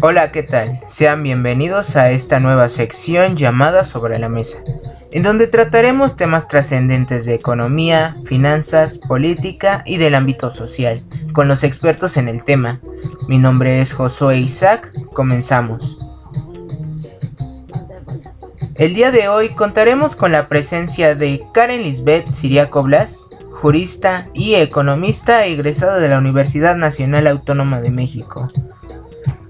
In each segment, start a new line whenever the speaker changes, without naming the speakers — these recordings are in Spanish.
Hola, ¿qué tal? Sean bienvenidos a esta nueva sección llamada Sobre la Mesa, en donde trataremos temas trascendentes de economía, finanzas, política y del ámbito social, con los expertos en el tema. Mi nombre es Josué Isaac, comenzamos. El día de hoy contaremos con la presencia de Karen Lisbeth Siriaco Blas, jurista y economista egresada de la Universidad Nacional Autónoma de México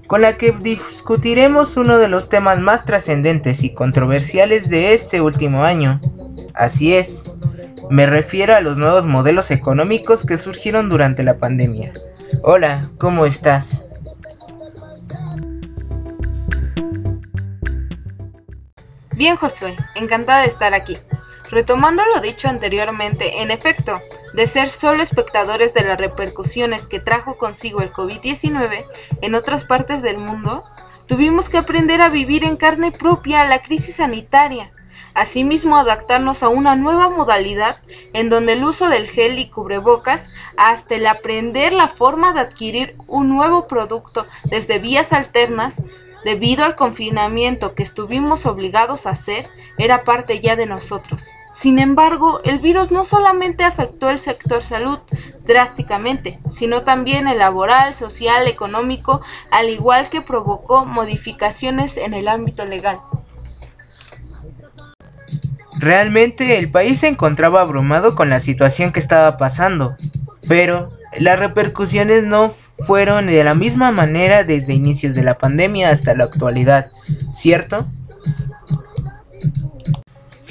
con la que discutiremos uno de los temas más trascendentes y controversiales de este último año. Así es, me refiero a los nuevos modelos económicos que surgieron durante la pandemia. Hola, ¿cómo estás?
Bien, Josué, encantada de estar aquí. Retomando lo dicho anteriormente, en efecto, de ser solo espectadores de las repercusiones que trajo consigo el COVID-19 en otras partes del mundo, tuvimos que aprender a vivir en carne propia la crisis sanitaria, asimismo adaptarnos a una nueva modalidad en donde el uso del gel y cubrebocas hasta el aprender la forma de adquirir un nuevo producto desde vías alternas debido al confinamiento que estuvimos obligados a hacer era parte ya de nosotros. Sin embargo, el virus no solamente afectó el sector salud drásticamente, sino también el laboral, social, económico, al igual que provocó modificaciones en el ámbito legal.
Realmente el país se encontraba abrumado con la situación que estaba pasando, pero las repercusiones no fueron de la misma manera desde inicios de la pandemia hasta la actualidad, ¿cierto?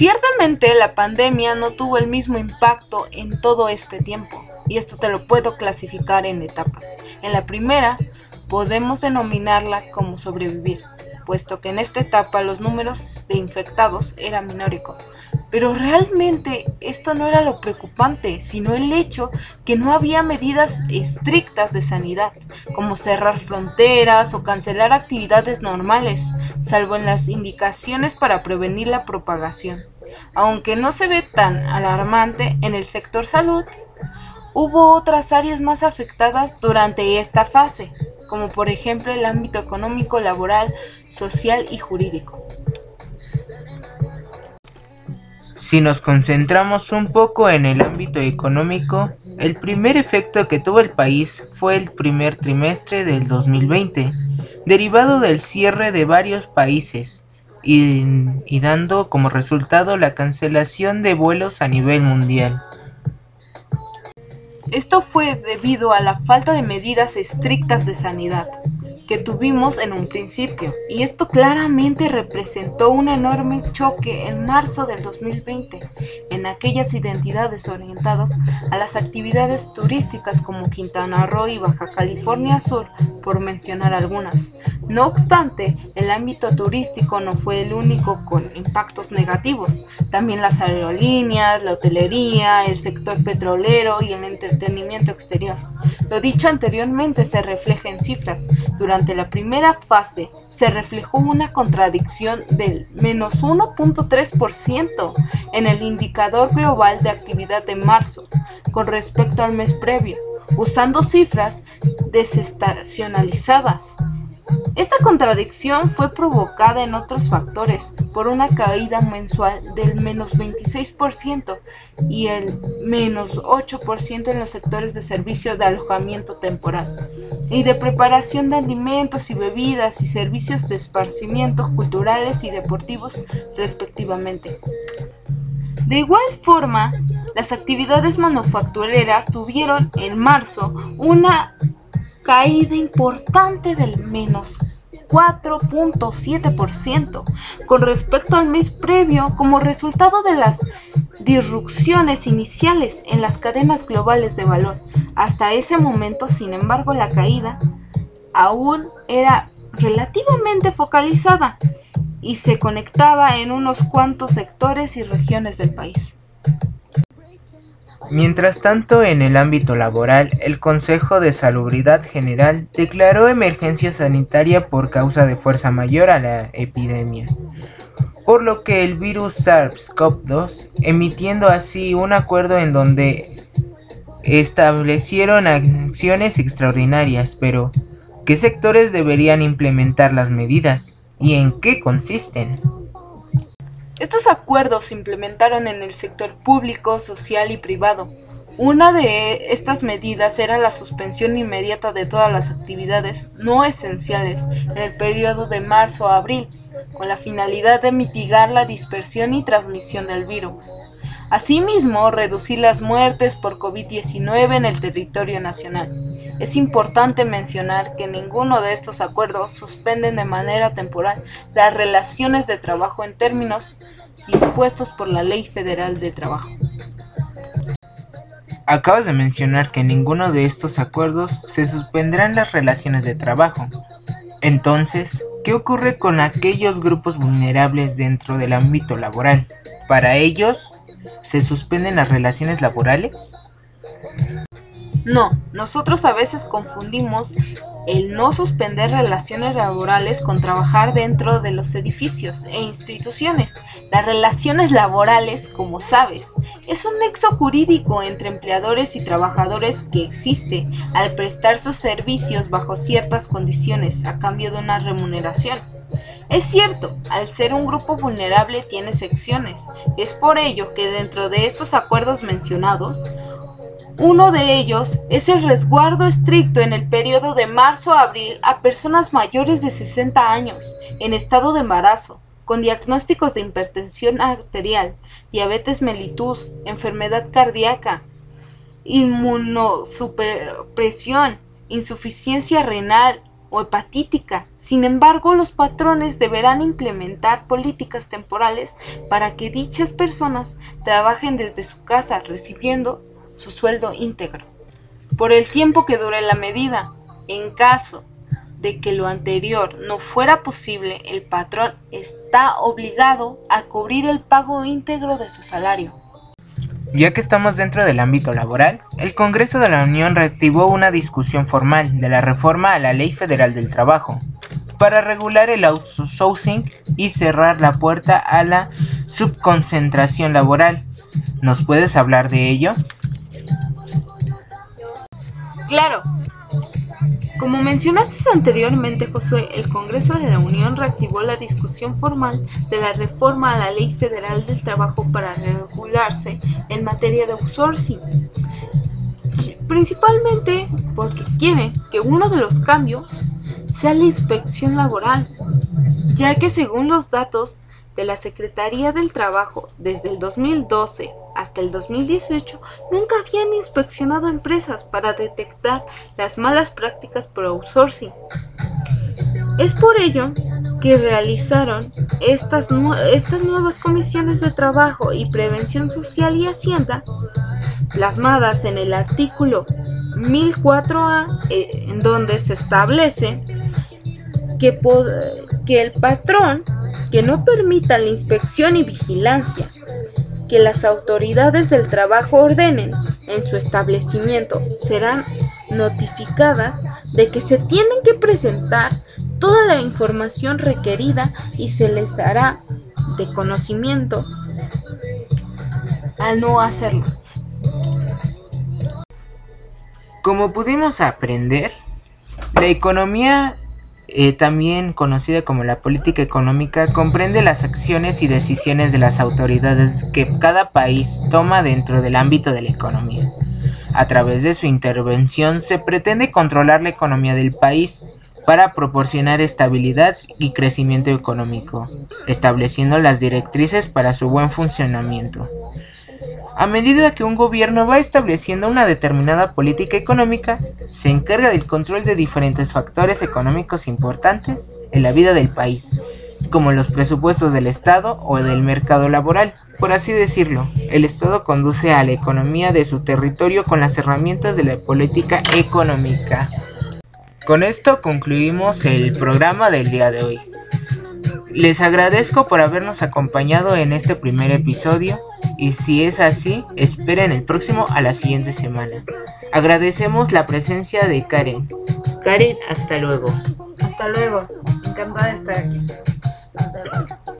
Ciertamente la pandemia no tuvo el mismo impacto en todo este tiempo, y esto te lo puedo clasificar en etapas. En la primera, podemos denominarla como sobrevivir, puesto que en esta etapa los números de infectados eran minóricos, pero realmente esto no era lo preocupante, sino el hecho que no había medidas estrictas de sanidad, como cerrar fronteras o cancelar actividades normales, salvo en las indicaciones para prevenir la propagación. Aunque no se ve tan alarmante en el sector salud, hubo otras áreas más afectadas durante esta fase, como por ejemplo el ámbito económico, laboral, social y jurídico.
Si nos concentramos un poco en el ámbito económico, el primer efecto que tuvo el país fue el primer trimestre del 2020, derivado del cierre de varios países y, y, dando como resultado la cancelación de vuelos a nivel mundial.
Esto fue debido a la falta de medidas estrictas de sanidad, que tuvimos en un principio, y esto claramente representó un enorme choque en marzo del 2020 en aquellas identidades orientadas a las actividades turísticas como Quintana Roo y Baja California Sur, por mencionar algunas. No obstante, el ámbito turístico no fue el único con impactos negativos, también las aerolíneas, la hotelería, el sector petrolero y el entretenimiento exterior. Lo dicho anteriormente se refleja en cifras. Durante la primera fase se reflejó una contradicción del menos 1.3% en el indicador global de actividad de marzo con respecto al mes previo, usando cifras desestacionalizadas. Esta contradicción fue provocada en otros factores por una caída mensual del menos 26% y el menos 8% en los sectores de servicio de alojamiento temporal y de preparación de alimentos y bebidas y servicios de esparcimiento culturales y deportivos respectivamente. De igual forma, las actividades manufactureras tuvieron en marzo una caída importante del menos 4.7% con respecto al mes previo como resultado de las disrupciones iniciales en las cadenas globales de valor. Hasta ese momento, sin embargo, la caída aún era relativamente focalizada y se conectaba en unos cuantos sectores y regiones del país.
Mientras tanto, en el ámbito laboral, el Consejo de Salubridad General declaró emergencia sanitaria por causa de fuerza mayor a la epidemia, por lo que el virus SARS-CoV-2, emitiendo así un acuerdo en donde establecieron acciones extraordinarias, pero ¿Qué sectores deberían implementar las medidas y en qué consisten?
Estos acuerdos se implementaron en el sector público, social y privado. Una de estas medidas era la suspensión inmediata de todas las actividades no esenciales en el periodo de marzo a abril, con la finalidad de mitigar la dispersión y transmisión del virus. Asimismo, reducir las muertes por COVID-19 en el territorio nacional. Es importante mencionar que ninguno de estos acuerdos suspenden de manera temporal las relaciones de trabajo en términos dispuestos por la Ley Federal de Trabajo.
Acabas de mencionar que en ninguno de estos acuerdos se suspenderán las relaciones de trabajo. Entonces, ¿qué ocurre con aquellos grupos vulnerables dentro del ámbito laboral? ¿Para ellos se suspenden las relaciones laborales?
No, nosotros a veces confundimos el no suspender relaciones laborales con trabajar dentro de los edificios e instituciones. Las relaciones laborales, como sabes, es un nexo jurídico entre empleadores y trabajadores que existe al prestar sus servicios bajo ciertas condiciones a cambio de una remuneración. Es cierto, al ser un grupo vulnerable tiene secciones. Es por ello que dentro de estos acuerdos mencionados, uno de ellos es el resguardo estricto en el periodo de marzo a abril a personas mayores de 60 años en estado de embarazo, con diagnósticos de hipertensión arterial, diabetes mellitus, enfermedad cardíaca, inmunosupresión, insuficiencia renal o hepatítica. Sin embargo, los patrones deberán implementar políticas temporales para que dichas personas trabajen desde su casa recibiendo su sueldo íntegro, por el tiempo que dure la medida. En caso de que lo anterior no fuera posible, el patrón está obligado a cubrir el pago íntegro de su salario.
Ya que estamos dentro del ámbito laboral, el Congreso de la Unión reactivó una discusión formal de la reforma a la Ley Federal del Trabajo para regular el outsourcing y cerrar la puerta a la subconcentración laboral. ¿Nos puedes hablar de ello?
Claro. Como mencionaste anteriormente, Josué, el Congreso de la Unión reactivó la discusión formal de la reforma a la Ley Federal del Trabajo para regularse en materia de outsourcing. Principalmente porque quiere que uno de los cambios sea la inspección laboral, ya que según los datos de la Secretaría del Trabajo desde el 2012 hasta el 2018 nunca habían inspeccionado empresas para detectar las malas prácticas por outsourcing. Es por ello que realizaron estas, estas nuevas comisiones de trabajo y prevención social y hacienda, plasmadas en el artículo 1004A, eh, en donde se establece que, que el patrón que no permita la inspección y vigilancia que las autoridades del trabajo ordenen en su establecimiento serán notificadas de que se tienen que presentar toda la información requerida y se les hará de conocimiento al no hacerlo.
Como pudimos aprender, la economía eh, también conocida como la política económica, comprende las acciones y decisiones de las autoridades que cada país toma dentro del ámbito de la economía. A través de su intervención se pretende controlar la economía del país para proporcionar estabilidad y crecimiento económico, estableciendo las directrices para su buen funcionamiento. A medida que un gobierno va estableciendo una determinada política económica, se encarga del control de diferentes factores económicos importantes en la vida del país, como los presupuestos del Estado o del mercado laboral. Por así decirlo, el Estado conduce a la economía de su territorio con las herramientas de la política económica. Con esto concluimos el programa del día de hoy. Les agradezco por habernos acompañado en este primer episodio y si es así, esperen el próximo a la siguiente semana. Agradecemos la presencia de Karen. Karen, hasta luego.
Hasta luego. Encantada de estar aquí.